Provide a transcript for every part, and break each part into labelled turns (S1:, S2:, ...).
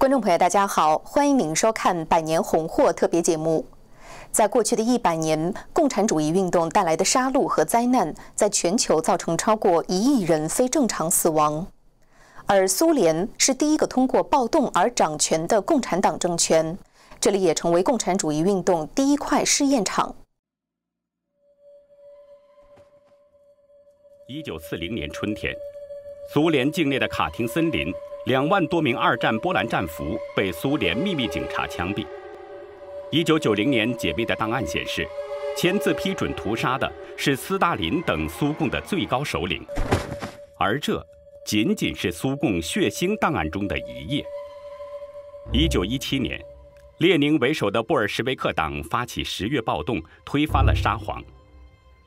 S1: 观众朋友，大家好，欢迎您收看《百年红祸》特别节目。在过去的一百年，共产主义运动带来的杀戮和灾难，在全球造成超过一亿人非正常死亡。而苏联是第一个通过暴动而掌权的共产党政权，这里也成为共产主义运动第一块试验场。
S2: 一九四零年春天，苏联境内的卡廷森林，两万多名二战波兰战俘被苏联秘密警察枪毙。一九九零年解密的档案显示，签字批准屠杀的是斯大林等苏共的最高首领，而这。仅仅是苏共血腥档案中的一页。一九一七年，列宁为首的布尔什维克党发起十月暴动，推翻了沙皇。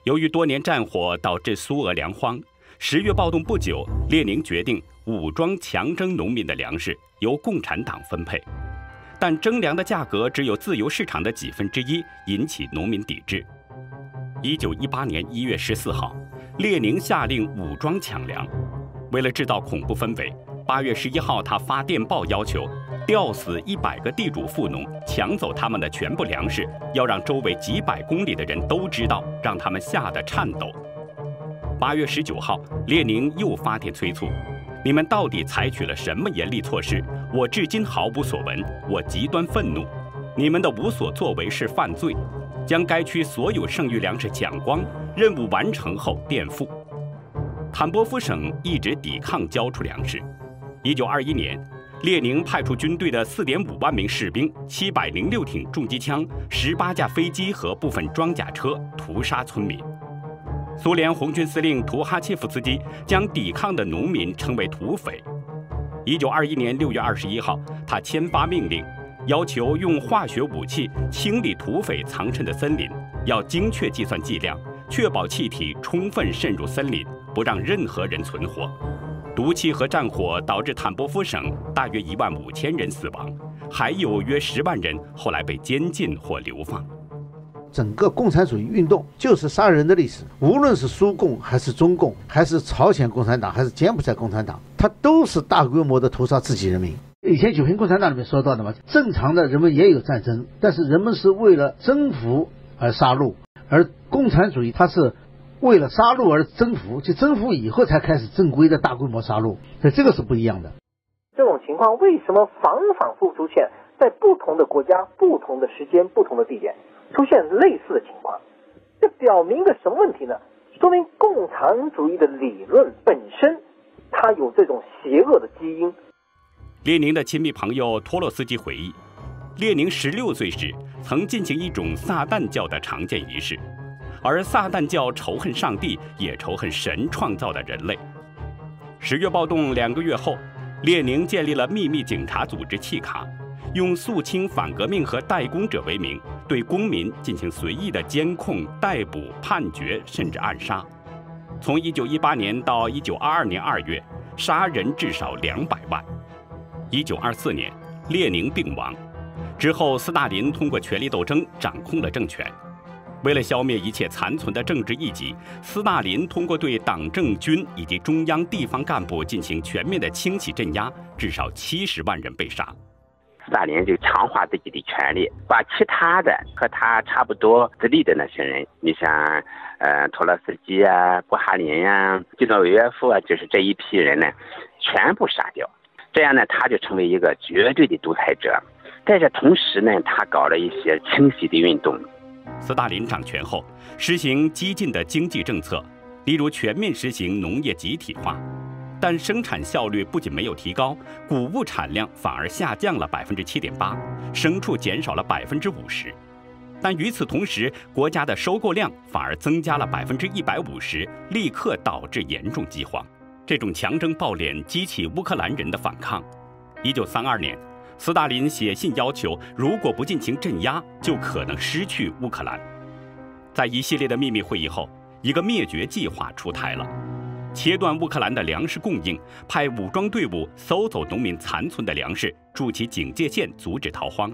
S2: 由于多年战火导致苏俄粮荒，十月暴动不久，列宁决定武装强征农民的粮食，由共产党分配。但征粮的价格只有自由市场的几分之一，引起农民抵制。一九一八年一月十四号，列宁下令武装抢粮。为了制造恐怖氛围，八月十一号，他发电报要求吊死一百个地主富农，抢走他们的全部粮食，要让周围几百公里的人都知道，让他们吓得颤抖。八月十九号，列宁又发电催促：“你们到底采取了什么严厉措施？我至今毫无所闻，我极端愤怒。你们的无所作为是犯罪，将该区所有剩余粮食抢光，任务完成后垫付。”坦波夫省一直抵抗交出粮食。一九二一年，列宁派出军队的四点五万名士兵、七百零六挺重机枪、十八架飞机和部分装甲车屠杀村民。苏联红军司令图哈切夫斯基将抵抗的农民称为土匪。一九二一年六月二十一号，他签发命令，要求用化学武器清理土匪藏身的森林，要精确计算剂量，确保气体充分渗入森林。不让任何人存活。毒气和战火导致坦波夫省大约一万五千人死亡，还有约十万人后来被监禁或流放。
S3: 整个共产主义运动就是杀人的历史，无论是苏共还是中共，还是朝鲜共产党，还是柬埔寨共产党，它都是大规模的屠杀自己人民。以前九平共产党里面说到的嘛，正常的人们也有战争，但是人们是为了征服而杀戮，而共产主义它是。为了杀戮而征服，就征服以后才开始正规的大规模杀戮，所以这个是不一样的。
S4: 这种情况为什么反反复出现在不同的国家、不同的时间、不同的地点出现类似的情况？这表明一个什么问题呢？说明共产主义的理论本身它有这种邪恶的基因。
S2: 列宁的亲密朋友托洛斯基回忆，列宁十六岁时曾进行一种撒旦教的常见仪式。而撒旦教仇恨上帝，也仇恨神创造的人类。十月暴动两个月后，列宁建立了秘密警察组织契卡，用肃清反革命和代工者为名，对公民进行随意的监控、逮捕、判决，甚至暗杀。从1918年到1922年2月，杀人至少两百万。1924年，列宁病亡之后，斯大林通过权力斗争掌控了政权。为了消灭一切残存的政治异己，斯大林通过对党政军以及中央地方干部进行全面的清洗镇压，至少七十万人被杀。
S5: 斯大林就强化自己的权力，把其他的和他差不多资历的那些人，你像呃托洛斯基啊、布哈林呀、基诺维约夫啊，就是这一批人呢，全部杀掉。这样呢，他就成为一个绝对的独裁者。在这同时呢，他搞了一些清洗的运动。
S2: 斯大林掌权后，实行激进的经济政策，例如全面实行农业集体化，但生产效率不仅没有提高，谷物产量反而下降了百分之七点八，牲畜减少了百分之五十。但与此同时，国家的收购量反而增加了百分之一百五十，立刻导致严重饥荒。这种强征暴敛激起乌克兰人的反抗。一九三二年。斯大林写信要求，如果不进行镇压，就可能失去乌克兰。在一系列的秘密会议后，一个灭绝计划出台了：切断乌克兰的粮食供应，派武装队伍搜走农民残存的粮食，筑起警戒线，阻止逃荒。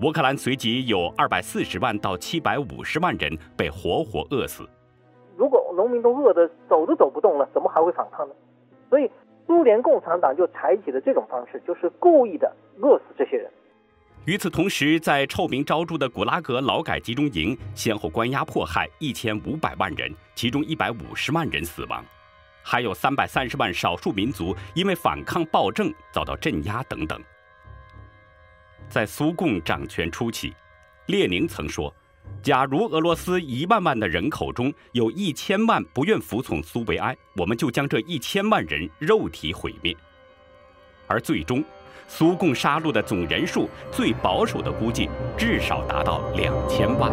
S2: 乌克兰随即有二百四十万到七百五十万人被活活饿死。
S4: 如果农民都饿得走都走不动了，怎么还会反抗呢？所以。苏联共产党就采取了这种方式，就是故意的饿死这些人。
S2: 与此同时，在臭名昭著的古拉格劳改集中营，先后关押迫害一千五百万人，其中一百五十万人死亡，还有三百三十万少数民族因为反抗暴政遭到镇压等等。在苏共掌权初期，列宁曾说。假如俄罗斯一万万的人口中有一千万不愿服从苏维埃，我们就将这一千万人肉体毁灭。而最终，苏共杀戮的总人数，最保守的估计至少达到两千万。